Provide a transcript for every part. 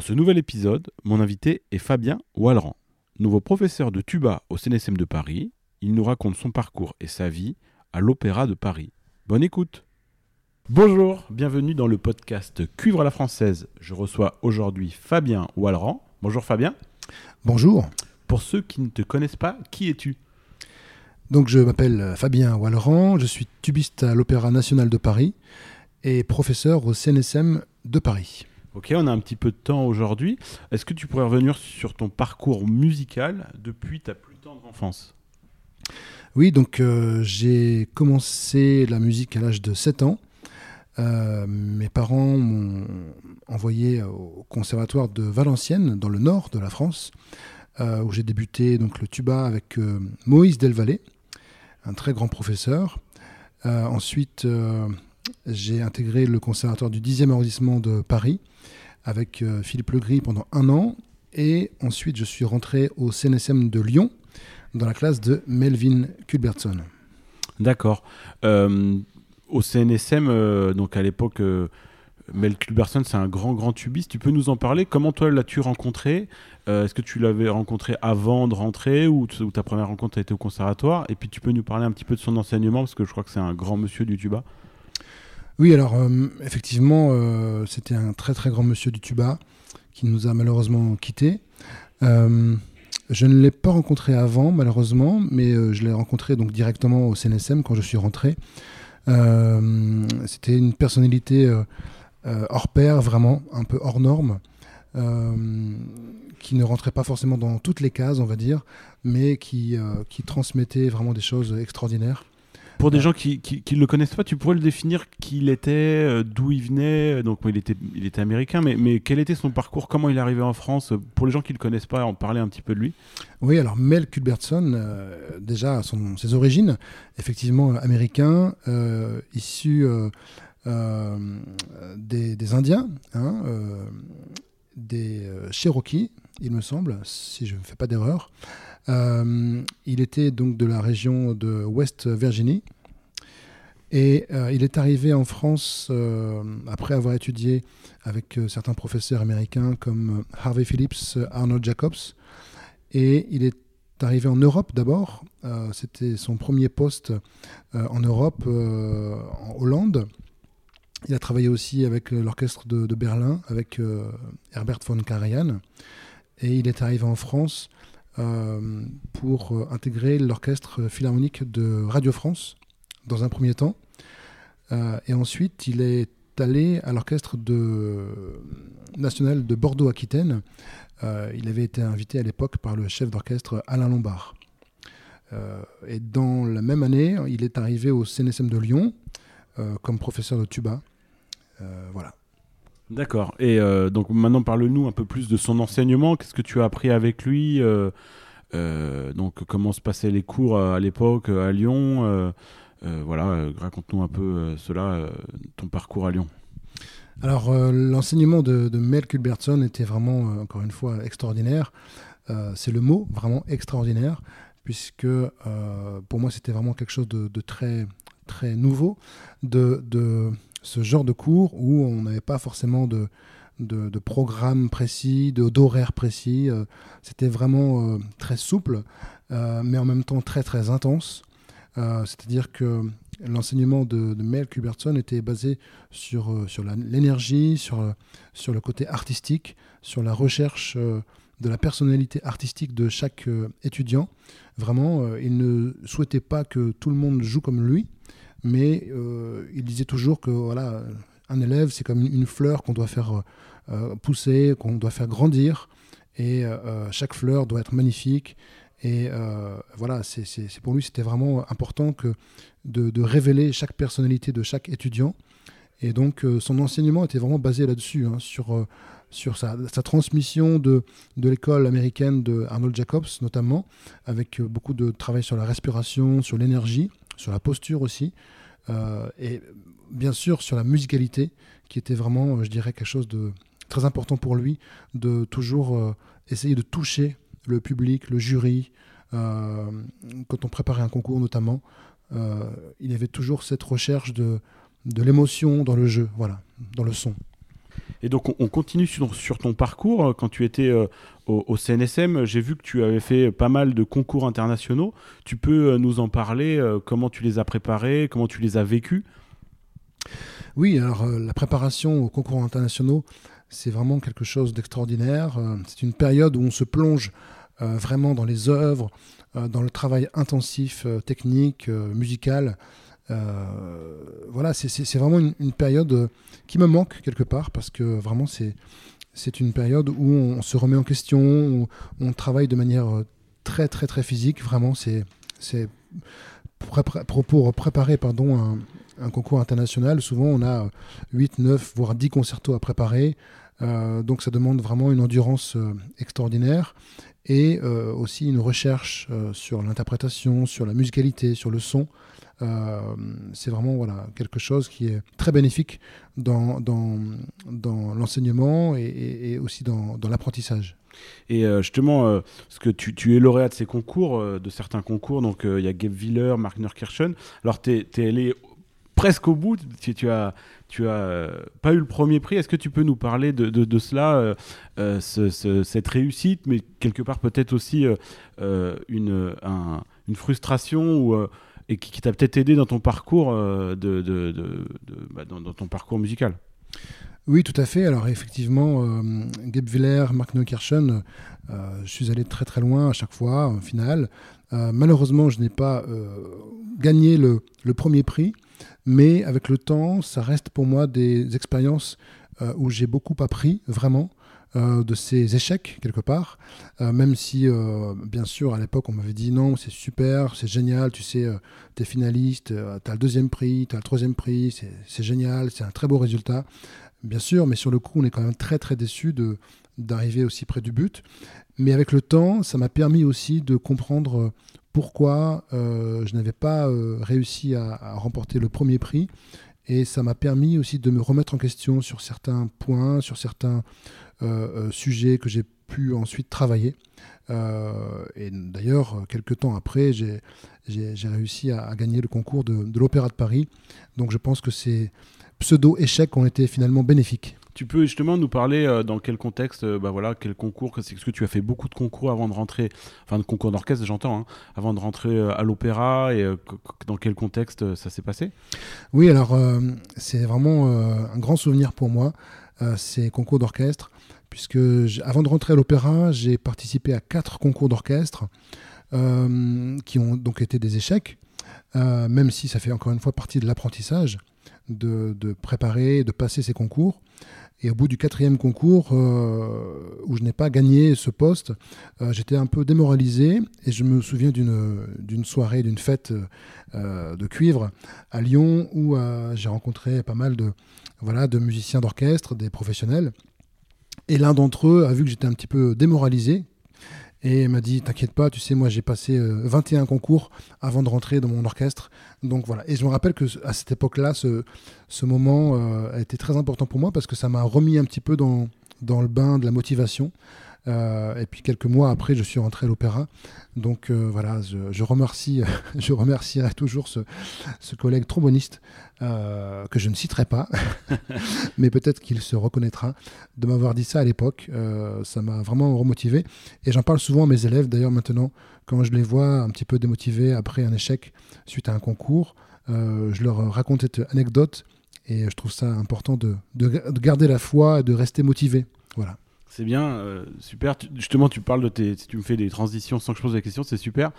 Dans ce nouvel épisode, mon invité est Fabien Wallerand. Nouveau professeur de tuba au CNSM de Paris, il nous raconte son parcours et sa vie à l'Opéra de Paris. Bonne écoute Bonjour, bienvenue dans le podcast Cuivre à la française. Je reçois aujourd'hui Fabien Wallerand. Bonjour Fabien. Bonjour. Pour ceux qui ne te connaissent pas, qui es-tu? Donc je m'appelle Fabien Wallerand, je suis tubiste à l'Opéra national de Paris et professeur au CNSM de Paris. Ok, on a un petit peu de temps aujourd'hui. Est-ce que tu pourrais revenir sur ton parcours musical depuis ta plus tendre enfance? Oui, donc euh, j'ai commencé la musique à l'âge de 7 ans. Euh, mes parents m'ont envoyé au conservatoire de Valenciennes, dans le nord de la France, euh, où j'ai débuté donc le tuba avec Moïse Delvalet, un très grand professeur. ensuite, j'ai intégré le conservatoire du 10e arrondissement de Paris avec euh, Philippe Legris pendant un an. Et ensuite, je suis rentré au CNSM de Lyon dans la classe de Melvin Culbertson. D'accord. Euh, au CNSM, euh, donc à l'époque, Mel Culbertson, c'est un grand, grand tubiste. Tu peux nous en parler? Comment toi l'as-tu rencontré? Est-ce que tu l'avais rencontré avant de rentrer ou, ou, ta première rencontre a été au conservatoire? Et puis tu peux nous parler un petit peu de son enseignement parce que je crois que c'est un grand monsieur du tuba. Oui, alors euh, effectivement, euh, c'était un très très grand monsieur du tuba qui nous a malheureusement quittés. Euh, je ne l'ai pas rencontré avant, malheureusement, mais je l'ai rencontré donc directement au CNSM quand je suis rentré. c'était une personnalité hors pair, vraiment, un peu hors norme, qui ne rentrait pas forcément dans toutes les cases, on va dire, mais qui, qui transmettait vraiment des choses extraordinaires. Pour des gens qui ne le connaissent pas, tu pourrais le définir qui il était, euh, d'où il venait. Donc, il, était, il était américain, mais, mais quel était son parcours Comment il est arrivé en France Pour les gens qui ne le connaissent pas, en parler un petit peu de lui? Oui, alors Mel Culbertson, euh, déjà son, ses origines, effectivement américain, euh, issu des, des, Indiens, hein, des Cherokees, il me semble, si je ne fais pas d'erreur. Euh, il était donc de la région de West Virginie. Et euh, il est arrivé en France euh, après avoir étudié avec certains professeurs américains comme Harvey Phillips, Arnold Jacobs. Et il est arrivé en Europe d'abord. C'était son premier poste en Europe, en Hollande. Il a travaillé aussi avec l'orchestre de, de, Berlin, avec Herbert von Karajan. Et il est arrivé en France euh, pour euh, intégrer l'orchestre philharmonique de Radio France dans un premier temps. Euh, et ensuite, il est allé à l'orchestre national de Bordeaux-Aquitaine. il avait été invité à l'époque par le chef d'orchestre Alain Lombard. et dans la même année, il est arrivé au CNSM de Lyon comme professeur de tuba. voilà. D'accord. Et euh, donc maintenant, parle-nous un peu plus de son enseignement. Qu'est-ce que tu as appris avec lui euh, euh, Donc comment se passaient les cours à l'époque à Lyon Voilà, raconte-nous un peu cela, ton parcours à Lyon. Alors l'enseignement de, Mel Culbertson était vraiment, encore une fois, extraordinaire. C'est le mot, vraiment extraordinaire, puisque pour moi c'était vraiment quelque chose de, très très nouveau, de, de ce genre de cours où on n'avait pas forcément de, de, programme précis, d'horaire précis. Euh, c'était vraiment euh, très souple, euh, mais en même temps très très intense. C'est-à-dire que l'enseignement de, de, Mel Cubertson était basé sur, sur l'énergie, sur, sur le côté artistique, sur la recherche de la personnalité artistique de chaque étudiant. Vraiment, il ne souhaitait pas que tout le monde joue comme lui, mais euh, il disait toujours que voilà, un élève, c'est comme une, fleur qu'on doit faire euh, pousser, qu'on doit faire grandir, et euh, chaque fleur doit être magnifique. Et voilà, c'est pour lui, c'était vraiment important que de, révéler chaque personnalité de chaque étudiant. Et donc, son enseignement était vraiment basé là-dessus, hein, sur sur sa, transmission de, de l'école américaine de Arnold Jacobs notamment, avec beaucoup de travail sur la respiration, sur l'énergie, sur la posture aussi, euh, et bien sûr sur la musicalité, qui était vraiment, euh, je dirais, quelque chose de très important pour lui, de toujours euh, essayer de toucher le public, le jury, quand on préparait un concours notamment. il y avait toujours cette recherche de, de l'émotion dans le jeu, voilà, dans le son. Et donc on, continue sur, ton parcours. Quand tu étais euh, au, CNSM, j'ai vu que tu avais fait pas mal de concours internationaux. Tu peux euh, nous en parler euh, Comment tu les as préparés Comment tu les as vécus? Oui, alors la préparation aux concours internationaux, c'est vraiment quelque chose d'extraordinaire. c'est une période où on se plonge vraiment dans les œuvres, dans le travail intensif, technique, musical. Euh, voilà, c'est vraiment une, période euh, qui me manque quelque part parce que vraiment c'est une période où on se remet en question, où on travaille de manière euh, très très très physique. Vraiment, c'est c'est pour, pour, préparer pardon un, un, concours international. Souvent, on a 8, 9, voire 10 concertos à préparer. donc, ça demande vraiment une endurance extraordinaire et aussi une recherche sur l'interprétation, sur la musicalité, sur le son. Euh, c'est vraiment voilà, quelque chose qui est très bénéfique dans, dans, dans l'enseignement et, aussi dans, l'apprentissage. Et euh, justement, euh, parce que tu, es lauréat de ces concours, de certains concours, donc il y a Gabe Willer, Mark Nurkirchen. Alors, tu es, allé presque au bout, tu, tu as, tu as pas eu le premier prix. Est-ce que tu peux nous parler de, de, cela, cette réussite, mais quelque part peut-être aussi une, une frustration ou et qui, t'a peut-être aidé dans ton parcours euh, bah, dans, ton parcours musical. Oui, tout à fait. Alors effectivement, euh, Gabe Viller, Mark Neukirchen, euh, je suis allé très très loin à chaque fois, en finale. malheureusement, je n'ai pas gagné le, le, premier prix, mais avec le temps, ça reste pour moi des expériences où j'ai beaucoup appris, vraiment. Euh, de ces échecs quelque part, euh, même si euh, bien sûr à l'époque on m'avait dit non c'est super, c'est génial, tu sais, tu es finaliste, tu as le deuxième prix, tu as le troisième prix, c'est génial, c'est un très beau résultat, bien sûr, mais sur le coup on est quand même très très déçu d'arriver aussi près du but. Mais avec le temps, ça m'a permis aussi de comprendre pourquoi je n'avais pas réussi à, remporter le premier prix. Et ça m'a permis aussi de me remettre en question sur certains points, sur certains euh, euh, sujet que j'ai pu ensuite travailler. Euh, et d'ailleurs, quelques temps après, j'ai réussi à, gagner le concours de, l'Opéra de Paris. Donc je pense que ces pseudo-échecs ont été finalement bénéfiques. Tu peux justement nous parler dans quel contexte, bah voilà, quel concours, est-ce que tu as fait beaucoup de concours avant de rentrer, enfin de concours d'orchestre j'entends, hein, avant de rentrer à l'opéra et dans quel contexte ça s'est passé? Oui, alors c'est vraiment un grand souvenir pour moi, ces concours d'orchestre puisque avant de rentrer à l'opéra, j'ai participé à quatre concours d'orchestre euh, qui ont donc été des échecs, euh, même si ça fait encore une fois partie de l'apprentissage, de, préparer, de passer ces concours. Et au bout du quatrième concours, euh, où je n'ai pas gagné ce poste, j'étais un peu démoralisé et je me souviens d'une soirée, d'une fête de cuivre à Lyon où j'ai rencontré pas mal de, voilà, de musiciens d'orchestre, des professionnels. Et l'un d'entre eux a vu que j'étais un petit peu démoralisé et m'a dit T'inquiète pas, tu sais, moi j'ai passé 21 euh, concours avant de rentrer dans mon orchestre. Donc voilà. Et je me rappelle que à cette époque-là, ce, ce moment euh, a été très important pour moi parce que ça m'a remis un petit peu dans le bain de la motivation. Euh, et puis quelques mois après, je suis rentré à l'opéra. Donc euh, voilà, je, remercie, je remercierai toujours ce, collègue tromboniste euh, que je ne citerai pas, mais peut-être qu'il se reconnaîtra de m'avoir dit ça à l'époque. ça m'a vraiment remotivé. Et j'en parle souvent à mes élèves, d'ailleurs maintenant, quand je les vois un petit peu démotivés après un échec suite à un concours, je leur raconte cette anecdote. Et je trouve ça important de, de garder la foi et de rester motivé. Voilà. C'est bien, euh, super. justement, tu parles de tes, tu me fais des transitions sans que je pose la question, c'est super.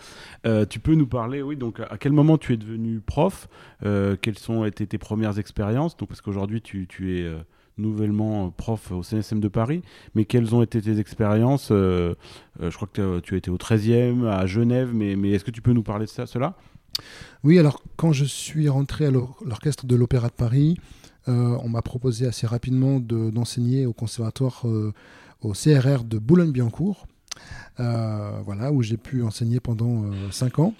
Euh, tu peux nous parler, oui, donc à quel moment tu es devenu prof? Euh, Quelles sont été tes premières expériences? Donc parce qu'aujourd'hui tu, tu, es nouvellement prof au CNSM de Paris. Mais quelles ont été tes expériences? Je crois que tu as été au 13e, à Genève, mais, mais est-ce que tu peux nous parler de ça, cela? Oui, alors quand je suis rentré à l'orchestre de l'Opéra de Paris, on m'a proposé assez rapidement d'enseigner au conservatoire au CRR de Boulogne-Billancourt. voilà, où j'ai pu enseigner pendant 5 ans.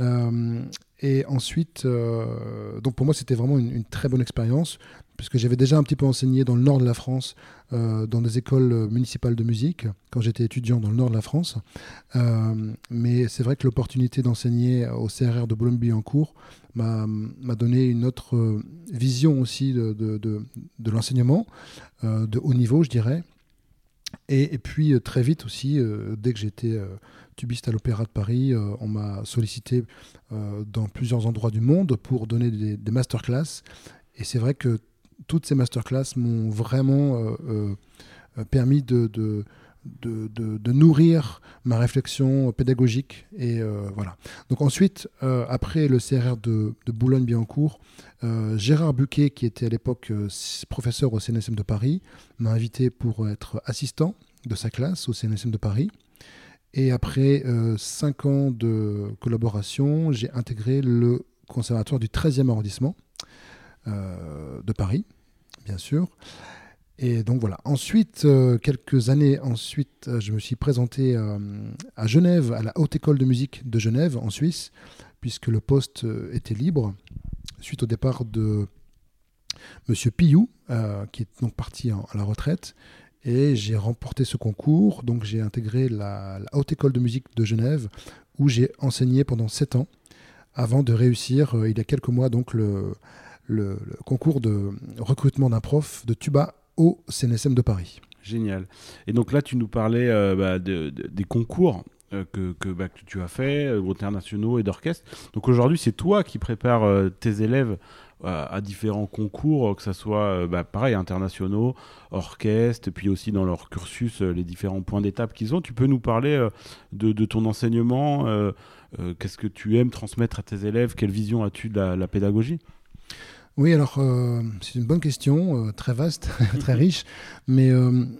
Euh, et ensuite, euh, donc pour moi, c'était vraiment une, très bonne expérience, puisque j'avais déjà un petit peu enseigné dans le nord de la France, euh, dans des écoles municipales de musique, quand j'étais étudiant dans le nord de la France. mais c'est vrai que l'opportunité d'enseigner au CRR de Boulogne-Billancourt m'a donné une autre vision aussi de, l'enseignement, de haut niveau, je dirais. Et, puis très vite aussi, dès que j'étais tubiste à l'Opéra de Paris. Euh, on m'a sollicité euh, dans plusieurs endroits du monde pour donner des, masterclass. Et c'est vrai que toutes ces masterclass m'ont vraiment euh, permis de, nourrir ma réflexion pédagogique. Et voilà. Donc ensuite, après le CRR de, Boulogne-Billancourt, Gérard Buquet, qui était à l'époque professeur au CNSM de Paris, m'a invité pour être assistant de sa classe au CNSM de Paris. Et après euh, cinq ans de collaboration, j'ai intégré le conservatoire du 13e arrondissement euh, de Paris, bien sûr. Et donc voilà. Ensuite, euh, quelques années ensuite, je me suis présenté à Genève, à la Haute École de musique de Genève, en Suisse, puisque le poste était libre, suite au départ de Monsieur Pillou, qui est donc parti à la retraite. Et j'ai remporté ce concours, donc j'ai intégré la, Haute École de musique de Genève, où j'ai enseigné pendant sept ans, avant de réussir, euh, il y a quelques mois, donc le, le, concours de recrutement d'un prof de tuba au CNSM de Paris. Génial. Et donc là, tu nous parlais euh, bah, des concours euh, bah, que, tu as fait, internationaux et d'orchestre. Donc aujourd'hui, c'est toi qui prépares tes élèves à, différents concours, que ce soit euh, bah, pareil, internationaux, orchestres, puis aussi dans leur cursus, euh, les différents points d'étape qu'ils ont. Tu peux nous parler euh, de, ton enseignement Qu'est-ce que tu aimes transmettre à tes élèves? Quelle vision as-tu de la, pédagogie? Oui, alors c'est une bonne question, très vaste, très riche. Mais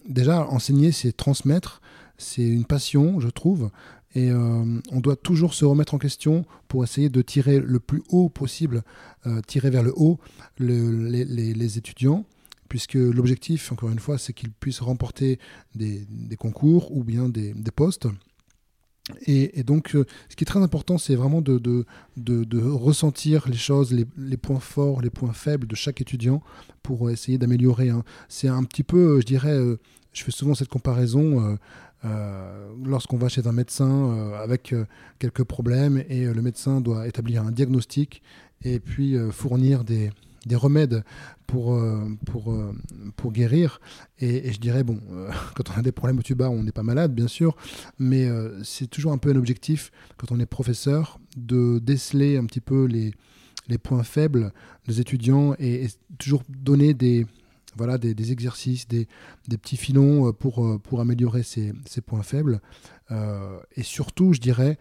déjà, enseigner, c'est transmettre. C'est une passion, je trouve. Et euh, on doit toujours se remettre en question pour essayer de tirer le plus haut possible, euh, tirer vers le haut les, étudiants, puisque l'objectif, encore une fois, c'est qu'ils puissent remporter des, concours ou bien des, postes. Et, donc, euh, ce qui est très important, c'est vraiment de, ressentir les choses, les, points forts, les points faibles de chaque étudiant pour essayer d'améliorer. Hein. C'est un petit peu, je dirais, je fais souvent cette comparaison. Euh, lorsqu'on va chez un médecin euh, avec euh, quelques problèmes et le médecin doit établir un diagnostic et puis fournir des, des, remèdes pour, pour, pour guérir. Et, je dirais, bon, quand on a des problèmes au tuba, on n'est pas malade, bien sûr, mais c'est toujours un peu un objectif, quand on est professeur, de déceler un petit peu les, les points faibles des étudiants et toujours donner des, voilà, des, exercices, des, petits filons euh, pour, euh, pour améliorer ces, points faibles. Euh, et surtout, je dirais,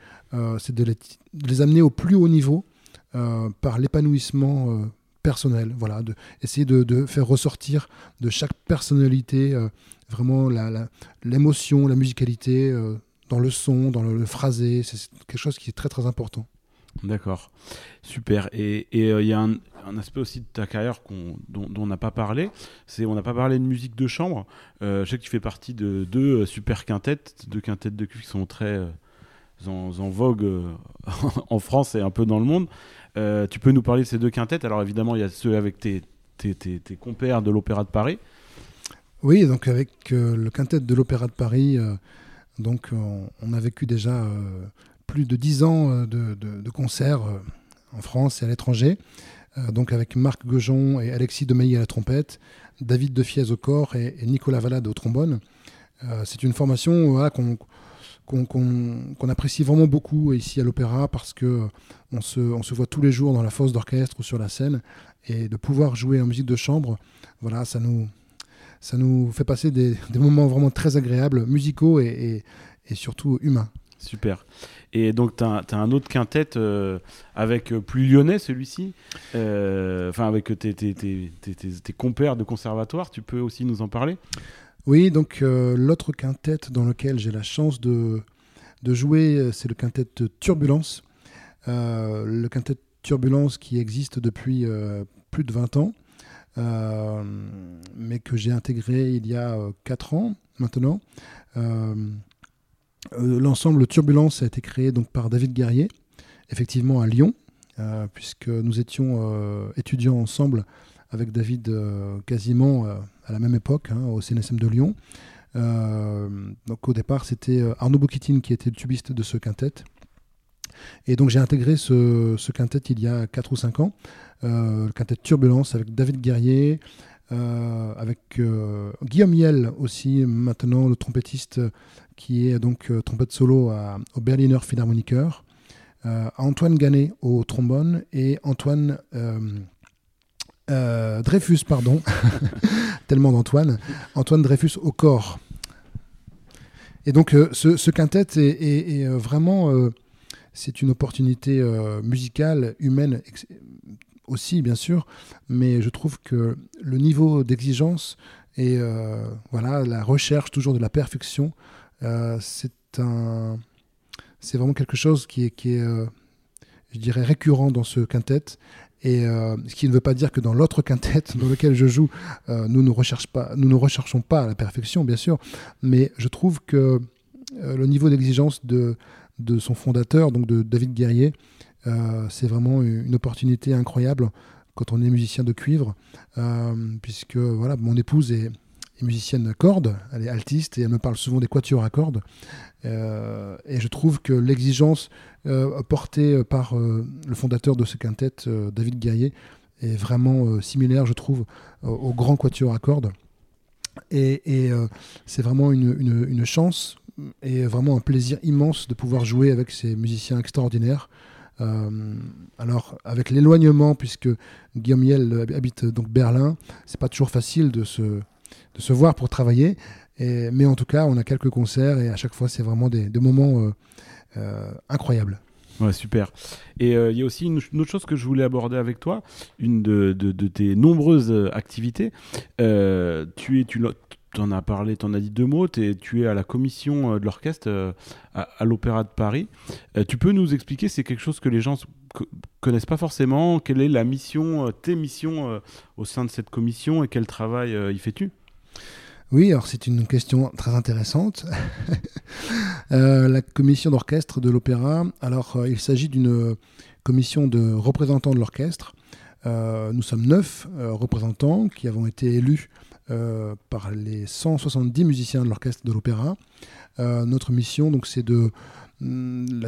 c'est de, les amener au plus haut niveau par l'épanouissement personnel. Voilà, de, essayer de, faire ressortir de chaque personnalité vraiment l'émotion, la, musicalité dans le son, dans le, phrasé. C'est quelque chose qui est très très important. D'accord, super. Et il y a un, un aspect aussi de ta carrière dont, on n'a pas parlé. C'est on n'a pas parlé de musique de chambre. Euh, je sais que tu fais partie de deux euh, super quintettes, deux quintettes de cuivre qui sont très euh, en, vogue en France et un peu dans le monde. Tu peux nous parler de ces deux quintettes? Alors évidemment, il y a ceux avec tes, tes, tes, compères de l'Opéra de Paris. Oui, donc avec le quintet de l'Opéra de Paris, donc on, a vécu déjà plus de dix ans de, concerts en France et à l'étranger. Euh, donc avec Marc Gojon et Alexis Demailly à la trompette, David Defiez au corps et, Nicolas Valade au trombone. Euh, c'est une formation qu'on apprécie vraiment beaucoup ici à l'opéra parce que on se, voit tous les jours dans la fosse d'orchestre ou sur la scène et de pouvoir jouer en musique de chambre, voilà, ça nous, ça nous fait passer des, moments vraiment très agréables, musicaux et, surtout humains. Super. Et donc, tu as, un autre quintet euh, avec euh, plus lyonnais, celui-ci, euh, enfin avec tes, compères de conservatoire. Tu peux aussi nous en parler? Oui, donc l'autre quintet dans lequel j'ai la chance de, jouer, c'est le quintet Turbulence. le quintet Turbulence qui existe depuis plus de 20 ans, mais que j'ai intégré il y a 4 ans maintenant. Euh, l'ensemble Turbulence a été créé donc par David Guerrier, effectivement à Lyon, euh, puisque nous étions euh, étudiants ensemble avec David quasiment à la même époque hein, au CNSM de Lyon. donc au départ, c'était Arnaud Boukitine qui était le tubiste de ce quintet. Et donc j'ai intégré ce, quintet il y a 4 ou 5 ans, le quintet Turbulence avec David Guerrier, avec Guillaume Yel aussi, maintenant le trompettiste qui est donc euh, trompette solo au Berliner Philharmoniker, euh, Antoine Gannet au trombone et Antoine euh, Dreyfus, pardon, tellement d'Antoine, Antoine Dreyfus au corps. Et donc ce, quintet est, vraiment, c'est une opportunité musicale, humaine aussi bien sûr, mais je trouve que le niveau d'exigence et voilà la recherche toujours de la perfection euh, c'est un, c'est vraiment quelque chose qui est, qui est euh, je dirais, récurrent dans ce quintet. Et euh, ce qui ne veut pas dire que dans l'autre quintet dans lequel je joue, nous, ne recherche pas, nous ne recherchons pas la perfection, bien sûr, mais je trouve que le niveau d'exigence de, de son fondateur, donc de David Guerrier, c'est vraiment une opportunité incroyable quand on est musicien de cuivre, puisque voilà, mon épouse est, musicienne à cordes, elle est altiste et elle me parle souvent des quatuors à cordes. Euh, et je trouve que l'exigence euh, portée par euh, le fondateur de ce quintet, David Guerrier, est vraiment similaire, je trouve, au grand quatuor à cordes. Et, c'est vraiment une, chance et vraiment un plaisir immense de pouvoir jouer avec ces musiciens extraordinaires. alors, avec l'éloignement, puisque Guillaume Yel habite donc Berlin, c'est pas toujours facile de se, se voir pour travailler. Mais en tout cas, on a quelques concerts et à chaque fois, c'est vraiment des, moments euh, euh, incroyables. Ouais, super. Et euh, il y a aussi une, autre chose que je voulais aborder avec toi, une de, de, tes nombreuses activités. tu es, tu en as parlé, tu en as dit deux mots, es, tu es à la commission de l'orchestre à, l'Opéra de Paris. tu peux nous expliquer, c'est quelque chose que les gens connaissent pas forcément, quelle est la mission, tes missions au sein de cette commission et quel travail y fais-tu? Oui, alors c'est une question très intéressante. Euh, la commission d'orchestre de l'opéra, alors euh, il s'agit d'une commission de représentants de l'orchestre. Euh, nous sommes neuf représentants qui avons été élus par les 170 musiciens de l'orchestre de l'opéra. notre mission, donc, c'est de Mm,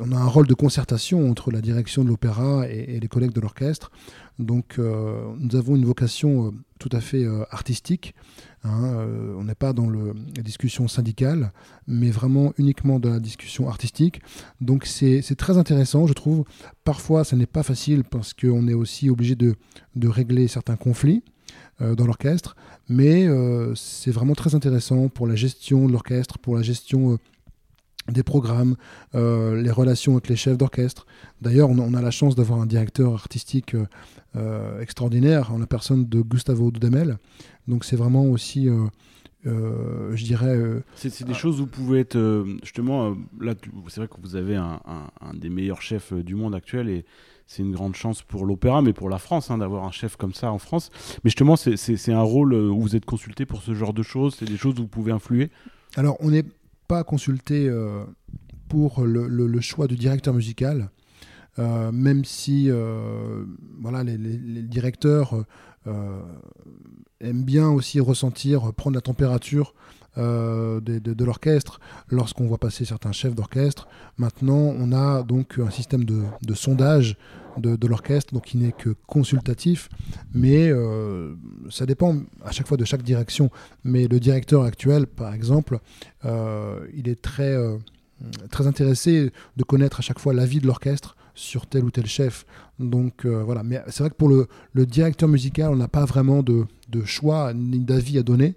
on a un rôle de concertation entre la direction de l'opéra et, les collègues de l'orchestre. Donc nous avons une vocation tout à fait euh, artistique. Hein, on n'est pas dans la discussion syndicale, mais vraiment uniquement dans la discussion artistique. Donc c'est très intéressant, je trouve. Parfois, ce n'est pas facile parce qu'on est aussi obligé de, de, régler certains conflits dans l'orchestre, mais c'est vraiment très intéressant pour la gestion de l'orchestre, pour la gestion des programmes, euh, les relations avec les chefs d'orchestre. D'ailleurs, on, a la chance d'avoir un directeur artistique euh, euh, extraordinaire en la personne de Gustavo Dudamel. Donc c'est vraiment aussi, je dirais... c'est des choses où vous pouvez être... justement, là, c'est vrai que vous avez un, des meilleurs chefs du monde actuel et c'est une grande chance pour l'opéra, mais pour la France, hein, d'avoir un chef comme ça en France. Mais justement, c'est un rôle où vous êtes consulté pour ce genre de choses, c'est des choses où vous pouvez influer? Alors, on est pas consulté euh, pour le, choix du directeur musical, euh, même si euh, voilà, les, directeurs aiment bien aussi ressentir, prendre la température de, l'orchestre lorsqu'on voit passer certains chefs d'orchestre. Maintenant, on a donc un système de, sondage de, l'orchestre, donc qui n'est que consultatif, mais ça dépend à chaque fois de chaque direction. Mais le directeur actuel, par exemple, euh, il est très, euh, très intéressé de connaître à chaque fois l'avis de l'orchestre sur tel ou tel chef. Donc euh, voilà, mais c'est vrai que pour le, directeur musical, on n'a pas vraiment de choix ni d'avis à donner.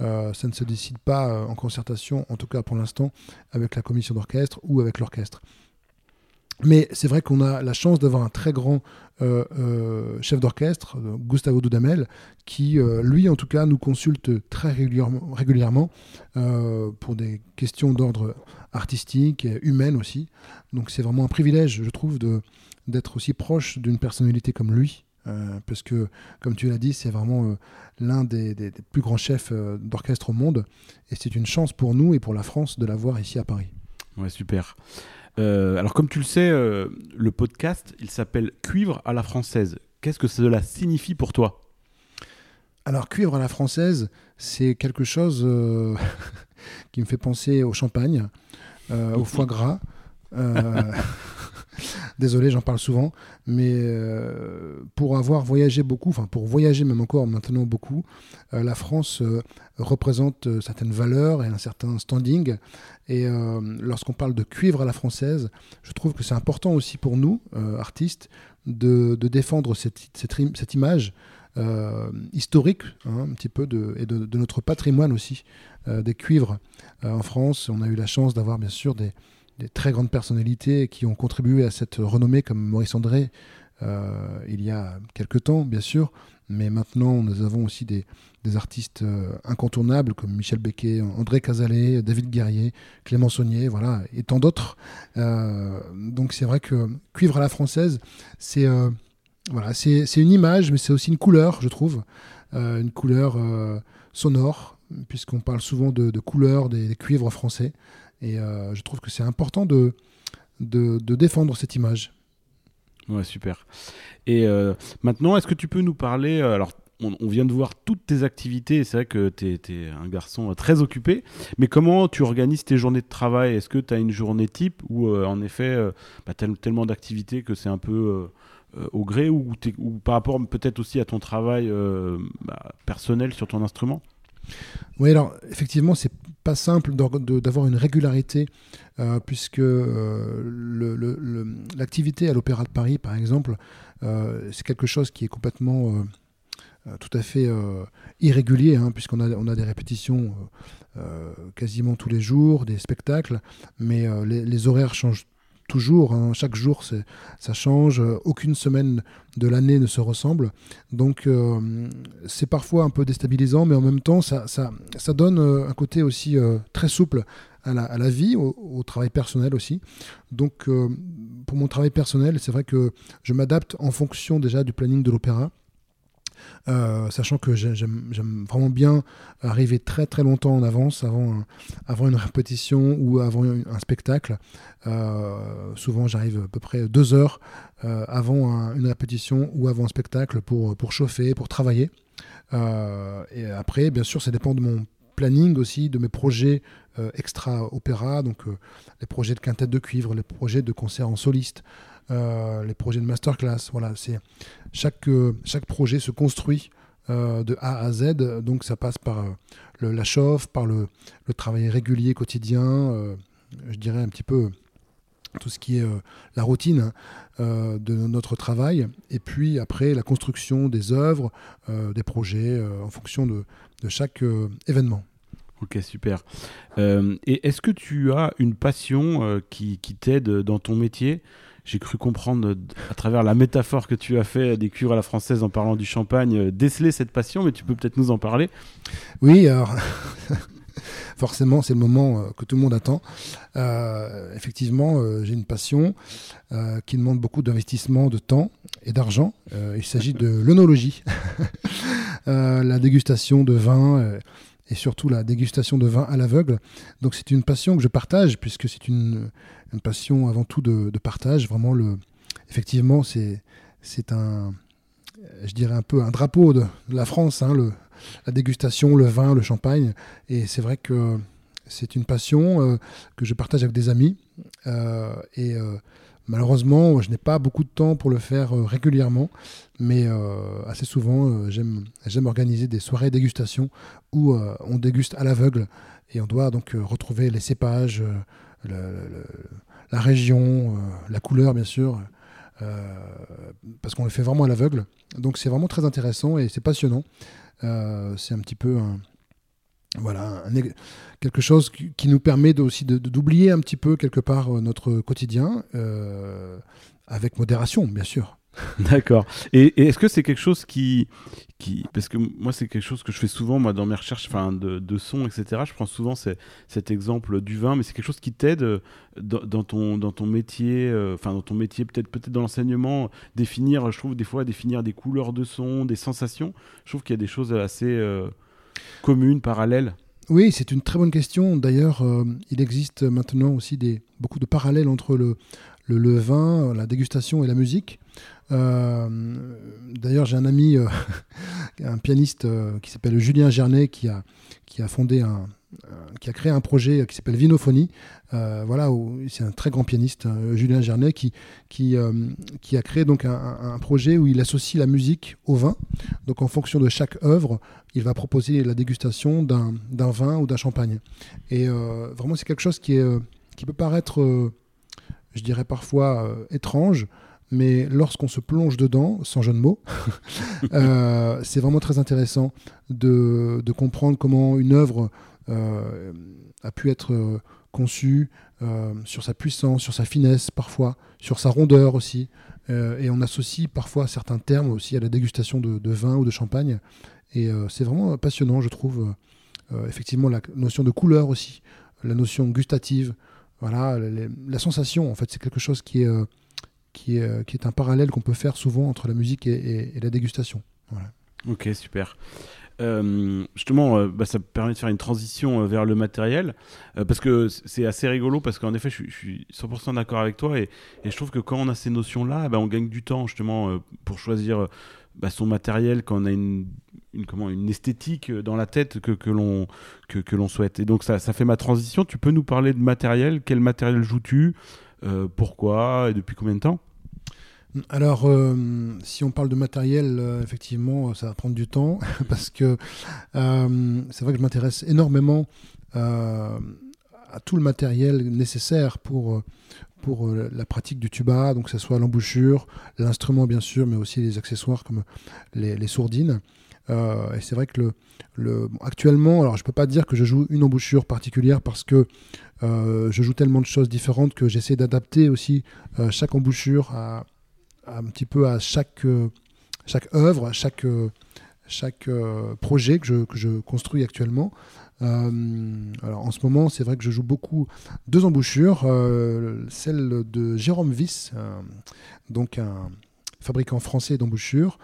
Ça ne se décide pas en concertation, en tout cas pour l'instant, avec la commission d'orchestre ou avec l'orchestre. Mais c'est vrai qu'on a la chance d'avoir un très grand euh, euh, chef d'orchestre, euh, Gustavo Dudamel, qui, lui, en tout cas, nous consulte très régulièrement pour des questions d'ordre artistique et humaine aussi. Donc c'est vraiment un privilège, je trouve, d'être aussi proche d'une personnalité comme lui. Parce que, comme tu l'as dit, c'est vraiment l'un des, des, plus grands chefs d'orchestre au monde. Et c'est une chance pour nous et pour la France de l'avoir ici à Paris. Ouais, super. Euh, alors, comme tu le sais, euh, le podcast, il s'appelle Cuivre à la française. Qu'est-ce que cela signifie pour toi? Alors, cuivre à la française, c'est quelque chose euh, qui me fait penser au champagne, au foie gras. Désolé, j'en parle souvent, mais euh, pour avoir voyagé beaucoup, enfin pour voyager même encore maintenant beaucoup, euh, la France euh, représente certaines valeurs et un certain standing. Et lorsqu'on parle de cuivre à la française, je trouve que c'est important aussi pour nous, artistes, de, défendre cette, image. historique, hein, un petit peu, et de notre patrimoine aussi, des cuivres en France. On a eu la chance d'avoir bien sûr des, des très grandes personnalités qui ont contribué à cette renommée, comme Maurice André, euh, il y a quelques temps, bien sûr. Mais maintenant, nous avons aussi des, artistes euh, incontournables comme Michel Becquet, André Casalet, David Guerrier, Clément Saunier, voilà, et tant d'autres. Euh, donc c'est vrai que Cuivre à la française, c'est voilà, c'est une image, mais c'est aussi une couleur, je trouve, une couleur sonore, puisqu'on parle souvent de, de couleurs des, cuivres français. Et euh, je trouve que c'est important de, de, défendre cette image. Ouais, super. Et euh, maintenant, est-ce que tu peux nous parler euh, Alors, on, vient de voir toutes tes activités, c'est vrai que tu es, un garçon très occupé, mais comment tu organises tes journées de travail? Est-ce que tu as une journée type ou en effet, bah, tellement d'activités que c'est un peu au gré ou, ou, par rapport peut-être aussi à ton travail bah, personnel sur ton instrument? Oui, alors effectivement, c'est pas simple d'avoir une régularité, euh, puisque euh, l'activité à l'Opéra de Paris, par exemple, euh, c'est quelque chose qui est complètement tout à fait irrégulier, hein, puisqu'on a, on a des répétitions quasiment tous les jours, des spectacles, mais les, les, horaires changent toujours. Hein. chaque jour, ça change. Aucune semaine de l'année ne se ressemble. Donc, euh, c'est parfois un peu déstabilisant, mais en même temps, ça, donne euh, un côté aussi euh, très souple à la, vie, au, travail personnel aussi. Donc, pour mon travail personnel, c'est vrai que je m'adapte en fonction déjà du planning de l'opéra. Euh, sachant que j'aime vraiment bien arriver très très longtemps en avance avant, avant une répétition ou avant un spectacle. Euh, souvent j'arrive à peu près deux heures euh, avant une répétition ou avant un spectacle pour, pour chauffer, pour travailler. et après, bien sûr, ça dépend de mon planning aussi, de mes projets extra-opéra, donc les projets de quintette de cuivre, les projets de concert en soliste, euh, les projets de masterclass. Voilà, c'est chaque, euh, chaque projet se construit euh, de A à Z. Donc ça passe par la chauffe, par le, travail régulier quotidien, je dirais un petit peu tout ce qui est la routine de notre travail, et puis après la construction des œuvres, des projets en fonction de, chaque événement. Ok, super. et est-ce que tu as une passion qui t'aide dans ton métier? J'ai cru comprendre à travers la métaphore que tu as fait des cures à la française en parlant du champagne, euh, déceler cette passion, mais tu peux peut-être nous en parler Oui, alors forcément, c'est le moment euh, que tout le monde attend. Euh, effectivement, j'ai une passion qui demande beaucoup d'investissement de temps et d'argent. il s'agit de l'œnologie, la dégustation de vin et surtout la dégustation de vin à l'aveugle. Donc c'est une passion que je partage puisque c'est une, une, passion avant tout de, partage. Vraiment, le, effectivement, c'est, c'est un, je dirais un peu un drapeau de, la France, hein, le, la dégustation, le vin, le champagne. Et c'est vrai que c'est une passion euh, que je partage avec des amis. Euh, et euh, Malheureusement, je n'ai pas beaucoup de temps pour le faire euh, régulièrement, mais euh, assez souvent, euh, j'aime organiser des soirées dégustation où on déguste à l'aveugle et on doit donc retrouver les cépages, la région, la couleur bien sûr, parce qu'on le fait vraiment à l'aveugle. Donc c'est vraiment très intéressant et c'est passionnant. c'est un petit peu voilà, quelque chose qui, nous permet aussi d'oublier un petit peu quelque part notre quotidien, avec modération, bien sûr. D'accord. Et, est-ce que c'est quelque chose qui, qui, parce que moi c'est quelque chose que je fais souvent moi dans mes recherches, enfin de, de son, etc. Je prends souvent cet exemple du vin, mais c'est quelque chose qui t'aide euh, dans, ton dans ton métier, euh, enfin dans ton métier peut-être peut-être dans l'enseignement, définir, je trouve des fois définir des couleurs de son, des sensations. Je trouve qu'il y a des choses assez euh, communes, parallèles. Oui, c'est une très bonne question. D'ailleurs, il existe maintenant aussi beaucoup de parallèles entre le, le, vin, la dégustation et la musique. Euh, d'ailleurs, j'ai un ami, euh, un pianiste euh, qui s'appelle Julien Gernet, qui a fondé un, qui a créé un projet qui s'appelle Vinophonie. voilà, c'est un très grand pianiste, Julien Gernet, qui, qui, qui a créé donc un, projet où il associe la musique au vin. Donc, en fonction de chaque œuvre, il va proposer la dégustation d'un vin ou d'un champagne. Et vraiment, c'est quelque chose qui, est, qui peut paraître, je dirais parfois, étrange mais lorsqu'on se plonge dedans, sans jeu de mots, euh, c'est vraiment très intéressant de, comprendre comment une œuvre euh, a pu être euh, conçue, sur sa puissance, sur sa finesse parfois, sur sa rondeur aussi. et on associe parfois certains termes aussi à la dégustation de, vin ou de champagne. Et c'est vraiment passionnant, je trouve. effectivement, la notion de couleur aussi, la notion gustative, voilà, la sensation, en fait, c'est quelque chose qui est qui est, euh, qui est un parallèle qu'on peut faire souvent entre la musique et, la dégustation. Ok, super. Euh, justement, euh, bah, ça permet de faire une transition vers le matériel, parce que c'est assez rigolo, parce qu'en effet, je, suis 100% d'accord avec toi, et, je trouve que quand on a ces notions-là, bah, on gagne du temps, justement, pour choisir bah, son matériel, quand on a une, comment, une esthétique dans la tête que, l'on que, que souhaite. Et donc, ça, ça fait ma transition. Tu peux nous parler de matériel? Quel matériel joues-tu? Euh, pourquoi? Et depuis combien de temps? Alors, euh, si on parle de matériel, euh, effectivement, ça va prendre du temps parce que c'est vrai que je m'intéresse énormément à tout le matériel nécessaire pour, la pratique du tuba, donc que ce soit l'embouchure, l'instrument bien sûr, mais aussi les accessoires comme les, sourdines. et c'est vrai que le, le actuellement, alors je peux pas dire que je joue une embouchure particulière parce que euh, je joue tellement de choses différentes que j'essaie d'adapter aussi euh, chaque embouchure à, un petit peu à chaque, euh, chaque œuvre, chaque, chaque projet que je, que je, construis actuellement. alors en ce moment, c'est vrai que je joue beaucoup deux embouchures, celle de Jérôme Viss, donc un fabricant français d'embouchures,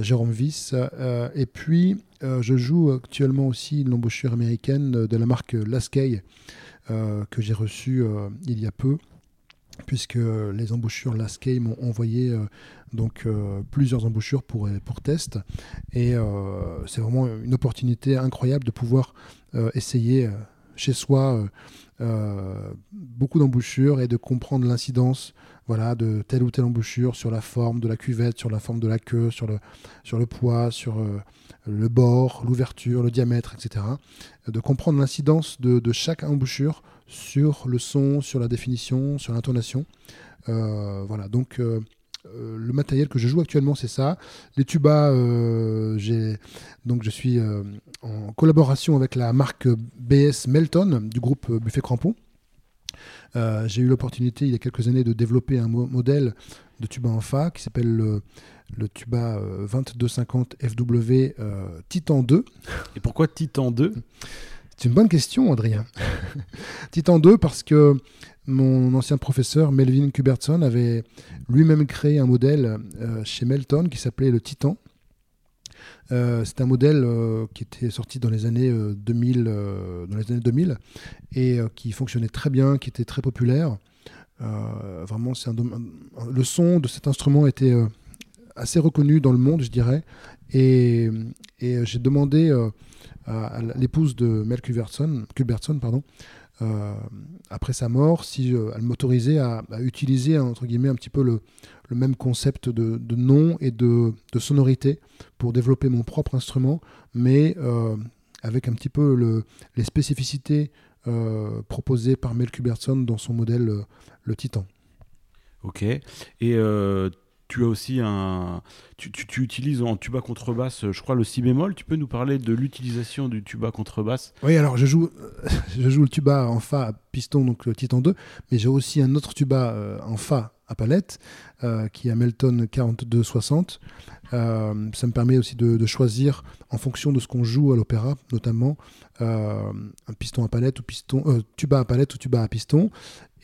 Jérôme Viss, et puis je joue actuellement aussi l'embouchure américaine de la marque. Euh, que j'ai reçu euh, il y a peu puisque les embouchures Lascay m'ont envoyé euh, donc plusieurs embouchures pour, test. Et c'est vraiment une opportunité incroyable de pouvoir essayer chez soi beaucoup d'embouchures et de comprendre l'incidence voilà, de telle ou telle embouchure sur la forme de la cuvette, sur la forme de la queue, sur le, sur le poids, sur le bord, l'ouverture, le diamètre, etc. De comprendre l'incidence de, chaque embouchure sur le son, sur la définition, sur l'intonation. Euh, voilà, donc euh, euh, le matériel que je joue actuellement, c'est ça. Les tubas, donc je suis en collaboration avec la marque BS Melton du groupe Buffet Crampon. J'ai eu l'opportunité il y a quelques années de développer un modèle de tuba en fa qui s'appelle le le tuba 2250 FW Titan 2. Et pourquoi Titan 2 C'est une bonne question, Adrien. Titan 2 parce que mon ancien professeur Melvin Kubertson avait lui-même créé un modèle euh, chez Melton qui s'appelait le Titan. Euh, c'est un modèle euh, qui était sorti dans les années 2000, dans les années 2000 et qui fonctionnait très bien, qui était très populaire. vraiment, c'est le son de cet instrument était assez reconnu dans le monde, je dirais. Et, et j'ai demandé euh, à, l'épouse de Mel Culbertson, pardon, euh, après sa mort, si euh, elle m'autorisait à, utiliser entre guillemets un petit peu le, le même concept de, de nom et de, de, sonorité pour développer mon propre instrument, mais avec un petit peu le, les spécificités proposées par Mel Culbertson dans son modèle le Titan. Ok. Et tu as aussi un. Tu, utilises en tuba contrebasse, je crois, le si bémol. Tu peux nous parler de l'utilisation du tuba contrebasse Oui, alors je joue, je joue le tuba en Fa à piston, donc le Titan 2, mais j'ai aussi un autre tuba euh, en Fa à palette euh, qui est Melton 4260. Euh, ça me permet aussi de, choisir en fonction de ce qu'on joue à l'opéra, notamment un piston à palette ou piston, tuba à palette ou tuba à piston.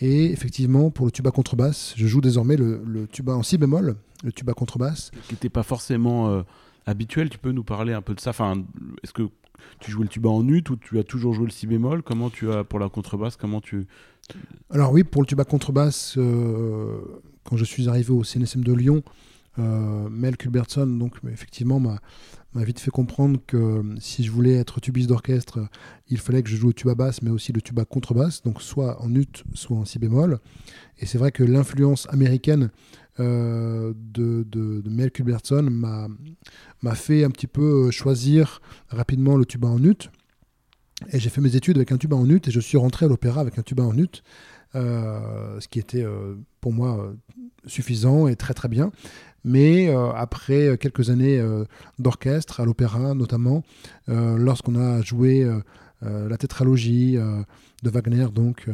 Et effectivement, pour le tuba contrebasse, je joue désormais le, tuba en si bémol, le tuba contrebasse. Qui n'était pas forcément euh, habituel, tu peux nous parler un peu de ça? Enfin, Est-ce que tu jouais le tuba en ut ou tu as toujours joué le si bémol? Comment tu as pour la contrebasse Comment tu Alors oui, pour le tuba contrebasse, euh, quand je suis arrivé au CNSM de Lyon, euh, Mel Culbertson, donc effectivement, m'a m'a vite fait comprendre que euh, si je voulais être tubiste d'orchestre, il fallait que je joue au tuba basse, mais aussi le tuba contrebasse, donc soit en ut, soit en si bémol. Et c'est vrai que l'influence américaine euh, de, de, Mel Culbertson m'a fait un petit peu euh, choisir rapidement le tuba en ut. Et j'ai fait mes études avec un tuba en ut et je suis rentré à l'opéra avec un tuba en ut, ce qui était pour moi suffisant et très très bien. Mais euh, après euh, quelques années euh, d'orchestre, à l'opéra notamment, lorsqu'on a joué la tétralogie de Wagner, donc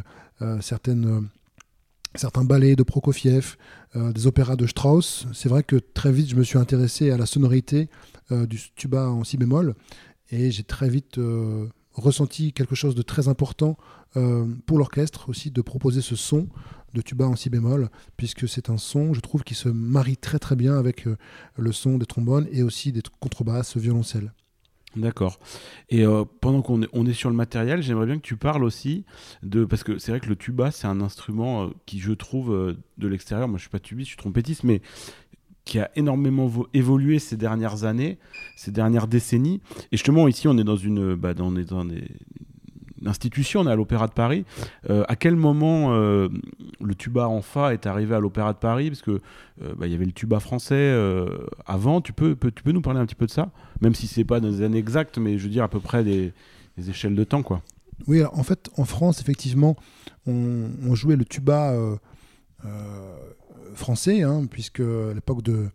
certains ballets de Prokofiev, des opéras de Strauss. C'est vrai que très vite, je me suis intéressé à la sonorité du tuba en si bémol et j'ai très vite ressenti quelque chose de très important pour l'orchestre aussi, de proposer ce son de tuba en si bémol, puisque c'est un son, je trouve, qui se marie très très bien avec euh, le son des trombones et aussi des contrebasses, violoncelle. D'accord. Et euh, pendant qu'on est, on est sur le matériel, j'aimerais bien que tu parles aussi de. Parce que c'est vrai que le tuba, c'est un instrument euh, qui, je trouve, de l'extérieur, moi je suis pas tubiste, je suis trompettiste, mais qui a énormément évolué ces dernières années, ces dernières décennies. Et justement, ici, on est dans une, bah, on est dans des, institution, on est à l'Opéra de Paris. Euh, à quel moment euh, le tuba en fa est arrivé à l'Opéra de Paris? Parce que euh, bah, y avait le tuba français avant. Tu peux, tu peux nous parler un petit peu de ça? Même si c'est pas dans les années exactes, mais je veux dire à peu près des, échelles de temps, quoi. Oui, en fait, en France, effectivement, on, jouait le tuba français, hein, puisque à l'époque de,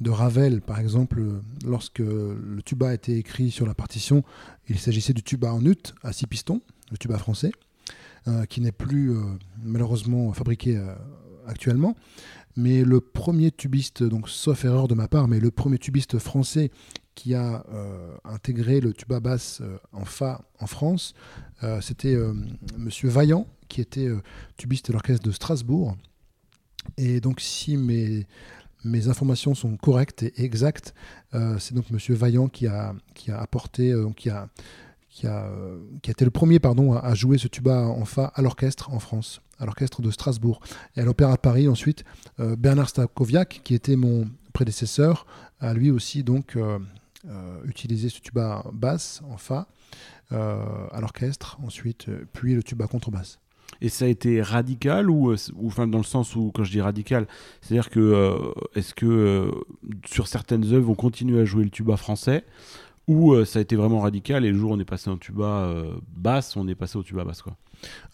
de Ravel, par exemple, lorsque le tuba a été écrit sur la partition, il s'agissait du tuba en ut à six pistons, le tuba français, euh, qui n'est plus euh, malheureusement fabriqué euh, actuellement. Mais le premier tubiste, donc sauf erreur de ma part, mais le premier tubiste français qui a intégré le tuba basse en fa en France, c'était Monsieur Vaillant, qui était tubiste de l'orchestre de Strasbourg. Et donc si mes informations sont correctes et exactes. Euh, c'est donc Monsieur Vaillant qui a, qui a apporté, euh, qui, a, qui, a, qui a été le premier pardon, à, jouer ce tuba en fa à l'orchestre en France, à l'orchestre de Strasbourg. Et à l'Opéra de Paris ensuite, euh, Bernard Stakoviak, qui était mon prédécesseur, a lui aussi donc utilisé ce tuba basse en fa à l'orchestre ensuite, puis le tuba contrebasse. Et ça a été radical ou, euh, ou enfin dans le sens où quand je dis radical, c'est-à-dire que euh, est-ce que euh, sur certaines œuvres on continue à jouer le tuba français ou ça a été vraiment radical et le jour où on est passé en tuba basse, on est passé au tuba basse quoi.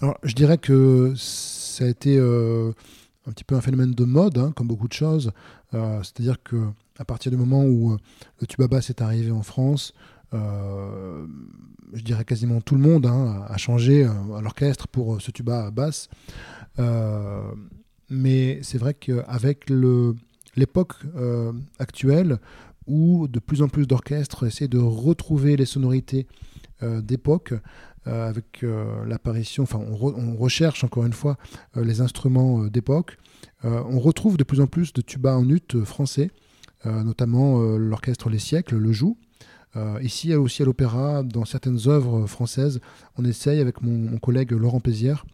Alors je dirais que ça a été un petit peu un phénomène de mode, hein, comme beaucoup de choses. C'est-à-dire que à partir du moment où le tuba basse est arrivé en France, euh, je dirais quasiment tout le monde hein, a changé euh, à l'orchestre pour euh, ce tuba à basse. mais c'est vrai qu'avec l'époque actuelle, où de plus en plus d'orchestres essaient de retrouver les sonorités d'époque, avec l'apparition, enfin on, recherche encore une fois les instruments d'époque, on retrouve de plus en plus de tuba en ut français, notamment l'orchestre Les Siècles le joue, euh, ici aussi à l'opéra, dans certaines œuvres françaises, on essaye avec mon, collègue Laurent Pézière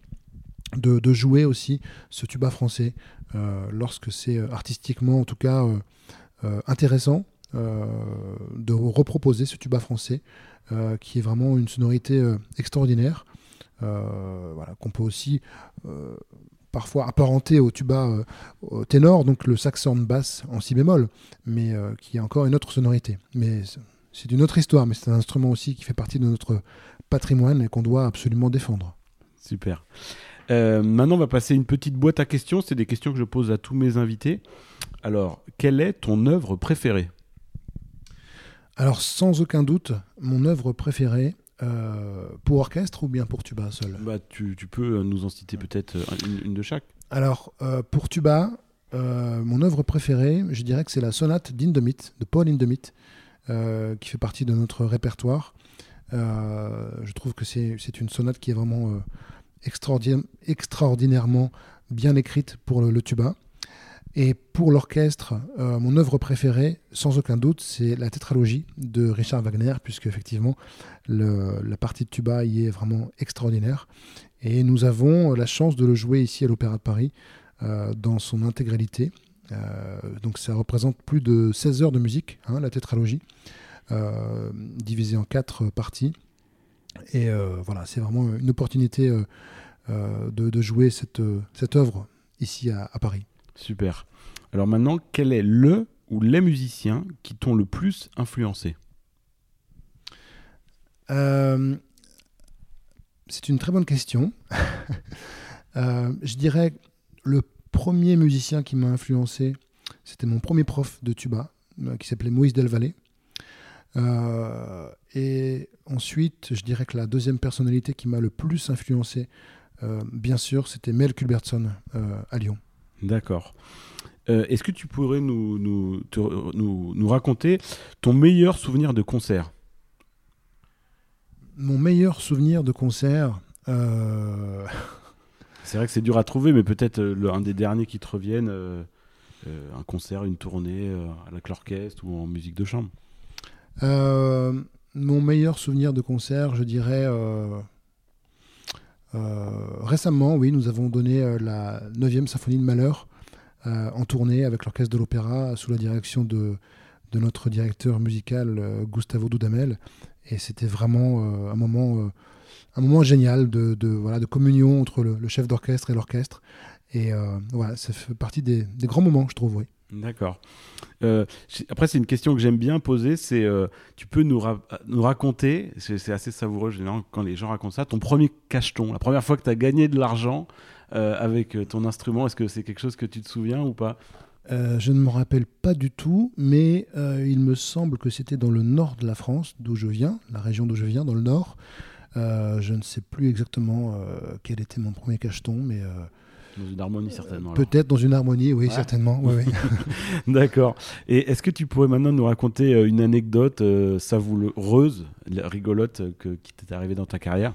de, jouer aussi ce tuba français euh, lorsque c'est euh, artistiquement en tout cas intéressant de reproposer ce tuba français qui est vraiment une sonorité extraordinaire voilà, qu'on peut aussi parfois apparenté au tuba ténor, donc le saxhorn basse en si bémol, mais qui a encore une autre sonorité. Mais c'est une autre histoire, mais c'est un instrument aussi qui fait partie de notre patrimoine et qu'on doit absolument défendre. Super. Euh, maintenant, on va passer une petite boîte à questions. C'est des questions que je pose à tous mes invités. Alors, quelle est ton œuvre préférée? Alors, sans aucun doute, mon œuvre préférée, euh, pour orchestre ou bien pour tuba seul? Bah, tu, tu peux nous en citer peut-être une, une de chaque Alors, euh, pour tuba, euh, mon œuvre préférée, je dirais que c'est la sonate d'Indomit, de Paul Indomit, euh, qui fait partie de notre répertoire. Euh, je trouve que c'est une sonate qui est vraiment euh, extraordinaire- extraordinairement bien écrite pour le, tuba. Et pour l'orchestre, euh, mon œuvre préférée, sans aucun doute, c'est la tétralogie de Richard Wagner, puisque effectivement, la partie de tuba y est vraiment extraordinaire. Et nous avons la chance de le jouer ici à l'Opéra de Paris euh, dans son intégralité. Euh, donc ça représente plus de 16 heures de musique, hein, la tétralogie, euh, divisée en quatre parties. Et euh, voilà, c'est vraiment une opportunité de, de jouer cette, cette œuvre ici à, à Paris. Super. Alors maintenant, quel est le ou les musiciens qui t'ont le plus influencé? Euh, c'est une très bonne question. Euh, je dirais le premier musicien qui m'a influencé, c'était mon premier prof de tuba, euh, qui s'appelait Moïse Del Valle. Euh, et ensuite, je dirais que la deuxième personnalité qui m'a le plus influencé, euh, bien sûr, c'était Mel Culbertson euh, à Lyon. D'accord. Est-ce que tu pourrais nous, nous, te- nous, nous raconter ton meilleur souvenir de concert? Mon meilleur souvenir de concert, C'est vrai que c'est dur à trouver, mais peut-être euh, le- un des derniers qui te reviennent, euh, euh, un concert, une tournée avec l'orchestre ou en musique de chambre. Mon meilleur souvenir de concert, je dirais. récemment, oui, nous avons donné la 9e symphonie de Malheur en tournée avec l'orchestre de l'opéra sous la direction de, de notre directeur musical Gustavo Dudamel. Et c'était vraiment un, moment, un moment génial de, de, voilà, de communion entre le, le chef d'orchestre et l'orchestre. Et euh, voilà, ça fait partie des, des grands moments, je trouve, oui. D'accord. Euh, après, c'est une question que j'aime bien poser. C'est, euh, tu peux nous, ra- nous raconter, c'est assez savoureux généralement quand les gens racontent ça, ton premier cacheton, la première fois que tu as gagné de l'argent euh, avec ton instrument. Est-ce que c'est quelque chose que tu te souviens ou pas? Euh, je ne me rappelle pas du tout, mais euh, il me semble que c'était dans le nord de la France, d'où je viens, la région d'où je viens, dans le nord. Euh, je ne sais plus exactement euh, quel était mon premier cacheton, mais euh, Dans une harmonie certainement. peut-être dans une harmonie, oui, Ouais. certainement. oui, oui. D'accord. Et est-ce que tu pourrais maintenant nous raconter une anecdote euh, savoureuse, rigolote que, qui t'est arrivée dans ta carrière?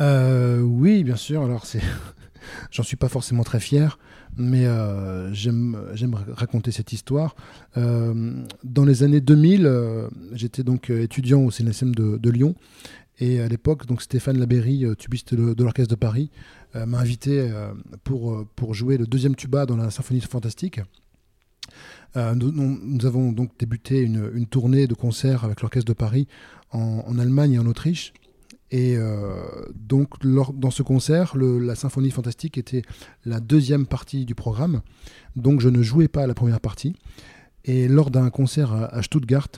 Euh, oui, bien sûr. Alors, c'est, j'en suis pas forcément très fier, mais euh, j'aime, raconter cette histoire. Dans les années 2000, euh, j'étais donc étudiant au CNSM de, de Lyon, et à l'époque, donc Stéphane Labéry, euh, tubiste de, l'orchestre de Paris, euh, m'a invité euh, pour pour jouer le deuxième tuba dans la symphonie fantastique. Nous, avons donc débuté une, une tournée de concerts avec l'orchestre de Paris en, Allemagne et en Autriche. Et donc, lors- dans ce concert, la symphonie fantastique était la deuxième partie du programme. Donc, je ne jouais pas la première partie. Et lors d'un concert à, Stuttgart,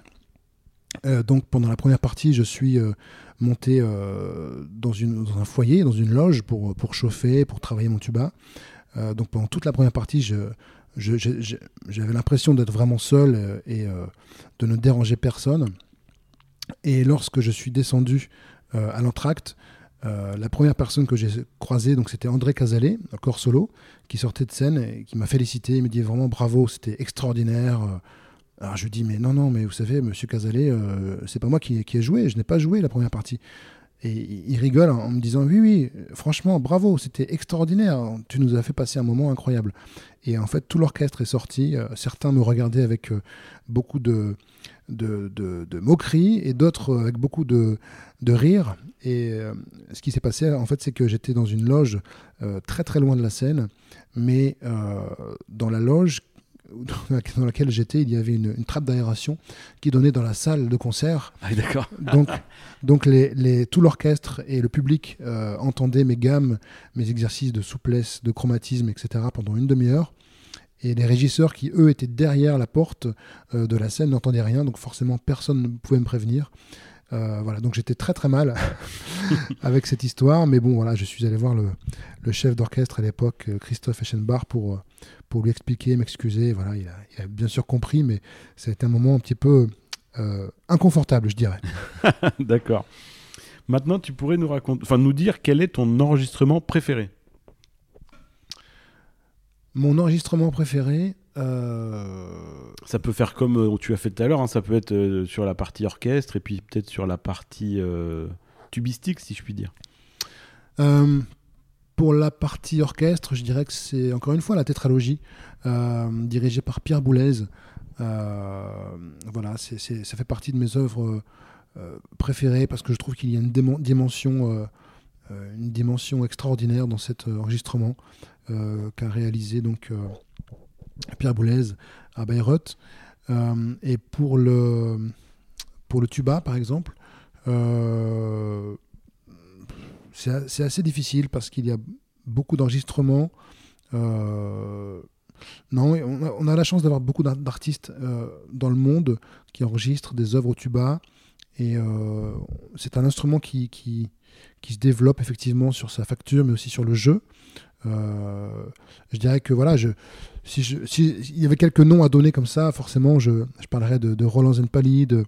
donc pendant la première partie, je suis monté euh, dans, un foyer, dans une loge pour, pour chauffer, pour travailler mon tuba. Euh, donc pendant toute la première partie, j'avais l'impression d'être vraiment seul euh, et de ne déranger personne. Et lorsque je suis descendu à l'entracte, la première personne que j'ai croisée, donc c'était André Casalet, corps solo, qui sortait de scène et qui m'a félicité. Il me dit vraiment bravo, c'était extraordinaire. Alors je lui dis mais non non mais vous savez Monsieur Casalet, euh, c'est pas moi qui, ai joué, je n'ai pas joué la première partie. Et il rigole en me disant oui oui franchement bravo c'était extraordinaire, tu nous as fait passer un moment incroyable. Et en fait tout l'orchestre est sorti, euh, certains me regardaient avec euh, beaucoup de de, de, de moquerie et d'autres avec beaucoup de, de rire. Et ce qui s'est passé, en fait, c'est que j'étais dans une loge très très loin de la scène, mais dans la loge dans laquelle j'étais, il y avait une, une trappe d'aération qui donnait dans la salle de concert. Ah, d'accord. Donc, donc les, les- tout l'orchestre et le public euh, entendaient mes gammes, mes exercices de souplesse, de chromatisme, etc. pendant une demi-heure. Et les régisseurs qui, eux, étaient derrière la porte euh, de la scène n'entendaient rien, donc forcément personne ne pouvait me prévenir. Euh, voilà, donc j'étais très très mal avec cette histoire, mais bon, voilà, je suis allé voir le, le chef d'orchestre à l'époque, Christophe Eschenbach, pour, pour lui expliquer, m'excuser. Voilà, il a, il a, bien sûr compris, mais ça a été un moment un petit peu euh, inconfortable, je dirais. D'accord. Maintenant, tu pourrais nous raconter, enfin, nous dire quel est ton enregistrement préféré? Mon enregistrement préféré. euh, Ça peut faire comme euh, tu as fait tout à l'heure, hein, ça peut être euh, sur la partie orchestre et puis peut-être sur la partie tubistique, si je puis dire. Pour la partie orchestre, je dirais que c'est encore une fois la tétralogie, euh, dirigée par Pierre Boulez. Euh, voilà, ça fait partie de mes œuvres euh, préférées parce que je trouve qu'il y a une dimension, extraordinaire dans cet enregistrement qu'a réalisé donc Pierre Boulez à Bayreuth. Et pour le, pour le tuba, par exemple, c'est assez difficile parce qu'il y a beaucoup d'enregistrements. Euh, non, on a, la chance d'avoir beaucoup d'ar- d'artistes euh, dans le monde qui enregistrent des œuvres au tuba. Et euh, c'est un instrument qui, qui, se développe effectivement sur sa facture, mais aussi sur le jeu. Je dirais que voilà, je, si je- si- il y avait quelques noms à donner comme ça, forcément, je, je parlerais de, de Roland Zenpali, de,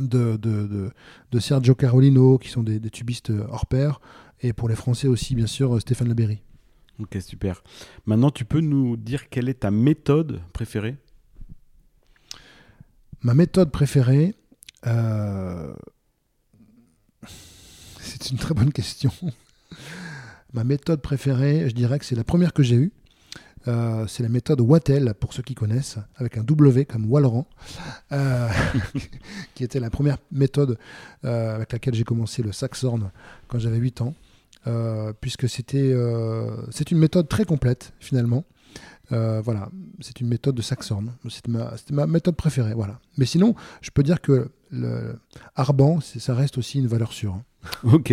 de, de, de, de Sergio Carolino, qui sont des, des tubistes hors pair, et pour les Français aussi, bien sûr, Stéphane Leberry. Ok, super. Maintenant, tu peux nous dire quelle est ta méthode préférée? Ma méthode préférée, euh, c'est une très bonne question. Ma méthode préférée, je dirais que c'est la première que j'ai eue. Euh, c'est la méthode Wattel, pour ceux qui connaissent, avec un W comme Wallerand, euh, qui était la première méthode euh, avec laquelle j'ai commencé le saxhorn quand j'avais 8 ans, puisque c'était c'est une méthode très complète finalement. Voilà, c'est une méthode de saxhorn. C'était ma, méthode préférée. Voilà. Mais sinon, je peux dire que le Arban, ça reste aussi une valeur sûre. hein. Ok.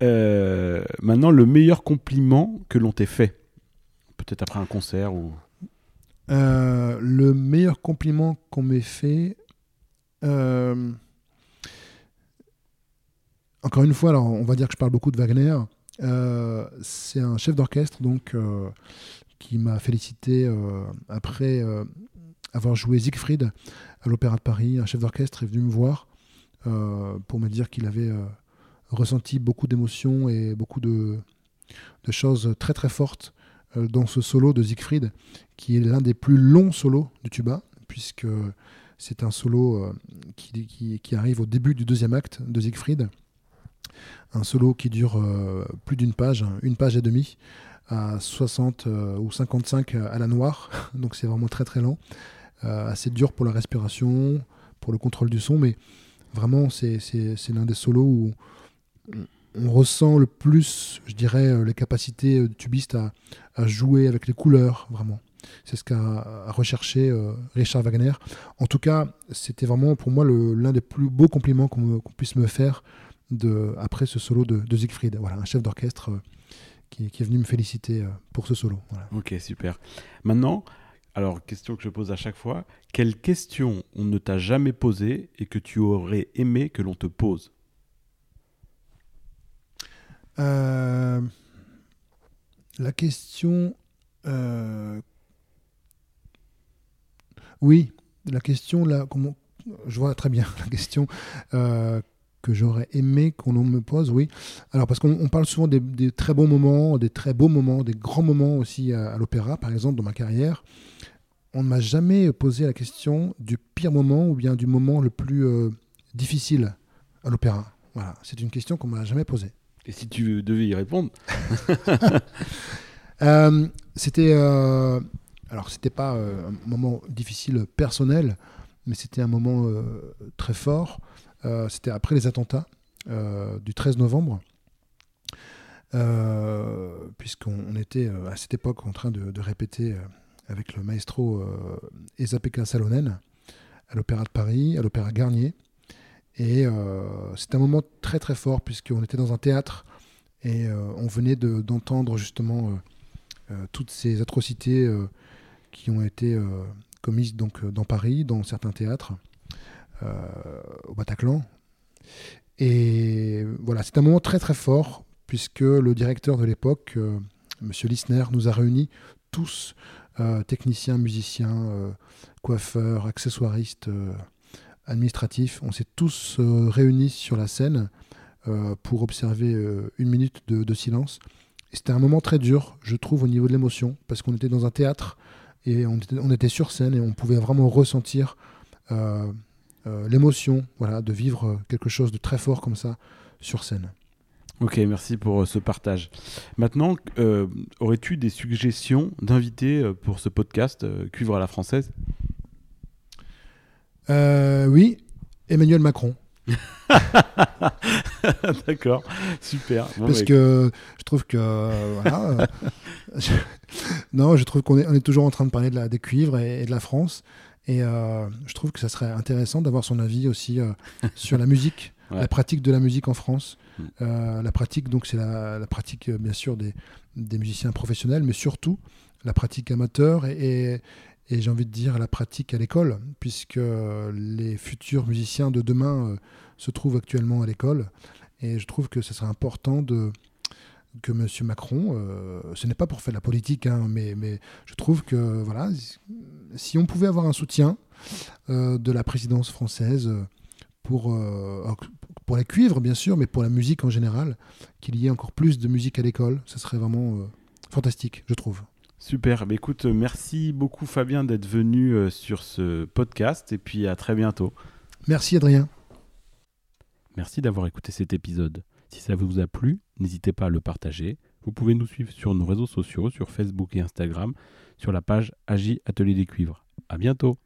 Maintenant, le meilleur compliment que l'on t'ait fait Peut-être après un concert ou. Euh, le meilleur compliment qu'on m'ait fait. euh, Encore une fois, alors on va dire que je parle beaucoup de Wagner. Euh, c'est un chef d'orchestre donc qui m'a félicité après avoir joué Siegfried à l'Opéra de Paris. Un chef d'orchestre est venu me voir pour me dire qu'il avait ressenti beaucoup d'émotions et beaucoup de, choses très très fortes dans ce solo de Siegfried, qui est l'un des plus longs solos du tuba, puisque c'est un solo euh, qui, arrive au début du deuxième acte de Siegfried. Un solo qui dure euh, plus d'une page, une page et demie, à 60 euh, ou 55 à la noire, donc c'est vraiment très très lent, Euh, assez dur pour la respiration, pour le contrôle du son, mais vraiment c'est l'un des solos où on ressent le plus, je dirais, euh, les capacités euh, du tubiste à, jouer avec les couleurs, vraiment. C'est ce qu'a recherché euh, Richard Wagner. En tout cas, c'était vraiment pour moi l'un des plus beaux compliments qu'on puisse me faire après ce solo de, Siegfried. Voilà, un chef d'orchestre qui, est venu me féliciter pour ce solo. Ok, super. Maintenant, alors, question que je pose à chaque fois quelle question on ne t'a jamais posée et que tu aurais aimé que l'on te pose? Euh, la question. euh, oui, la question, là, je vois très bien la question euh, que j'aurais aimé qu'on me pose, oui. Alors, parce qu'on on parle souvent des, très bons moments, des très beaux moments, des grands moments aussi à, à l'opéra, par exemple, dans ma carrière. On ne m'a jamais posé la question du pire moment ou bien du moment le plus difficile à l'opéra. Voilà, c'est une question qu'on m'a jamais posée. Et si tu devais y répondre Euh, c'était euh, alors c'était pas euh, un moment difficile personnel, mais c'était un moment très fort. C'était après les attentats du 13 novembre, puisqu'on on était à cette époque en train de, de répéter avec le maestro Esa-Pekka Salonen à l'Opéra de Paris, à l'Opéra Garnier. Et euh, c'était un moment très très fort puisqu'on était dans un théâtre et euh, on venait de- d'entendre justement euh, toutes ces atrocités qui ont été commises donc dans Paris, dans certains théâtres, au Bataclan. et voilà, c'est un moment très très fort, puisque le directeur de l'époque, M. Monsieur Lissner, nous a réunis tous, techniciens, musiciens, coiffeurs, accessoiristes, administratifs. On s'est tous réunis sur la scène pour observer une minute de, silence. c'était un moment très dur, je trouve, au niveau de l'émotion, parce qu'on était dans un théâtre et on était, sur scène et on pouvait vraiment ressentir euh, euh, l'émotion voilà, de vivre quelque chose de très fort comme ça sur scène. Ok, merci pour euh, ce partage. Maintenant, aurais-tu des suggestions d'invités pour ce podcast Cuivre à la française? Oui, Emmanuel Macron. D'accord, super. Parce bah, que je trouve que voilà, non, je trouve qu'on est, on est toujours en train de parler de la, des cuivres et, de la France. Et euh, je trouve que ça serait intéressant d'avoir son avis aussi euh, sur la musique, la pratique de la musique en France. Mm. Euh, la pratique, donc, c'est la, pratique, bien sûr, des, des, musiciens professionnels, mais surtout la pratique amateur et, et, j'ai envie de dire la pratique à l'école, puisque les futurs musiciens de demain se trouvent actuellement à l'école. Et je trouve que ce serait important de, que M. Macron, euh, ce n'est pas pour faire de la politique, hein, mais, je trouve que voilà, si on pouvait avoir un soutien euh, de la présidence française pour, euh, pour les cuivres, bien sûr, mais pour la musique en général, qu'il y ait encore plus de musique à l'école, ce serait vraiment fantastique, je trouve. Super, bah, écoute, merci beaucoup Fabien d'être venu sur ce podcast et puis à très bientôt. Merci Adrien. Merci d'avoir écouté cet épisode. Si ça vous a plu, n'hésitez pas à le partager. Vous pouvez nous suivre sur nos réseaux sociaux, sur Facebook et Instagram, sur la page Agi Atelier des Cuivres. À bientôt!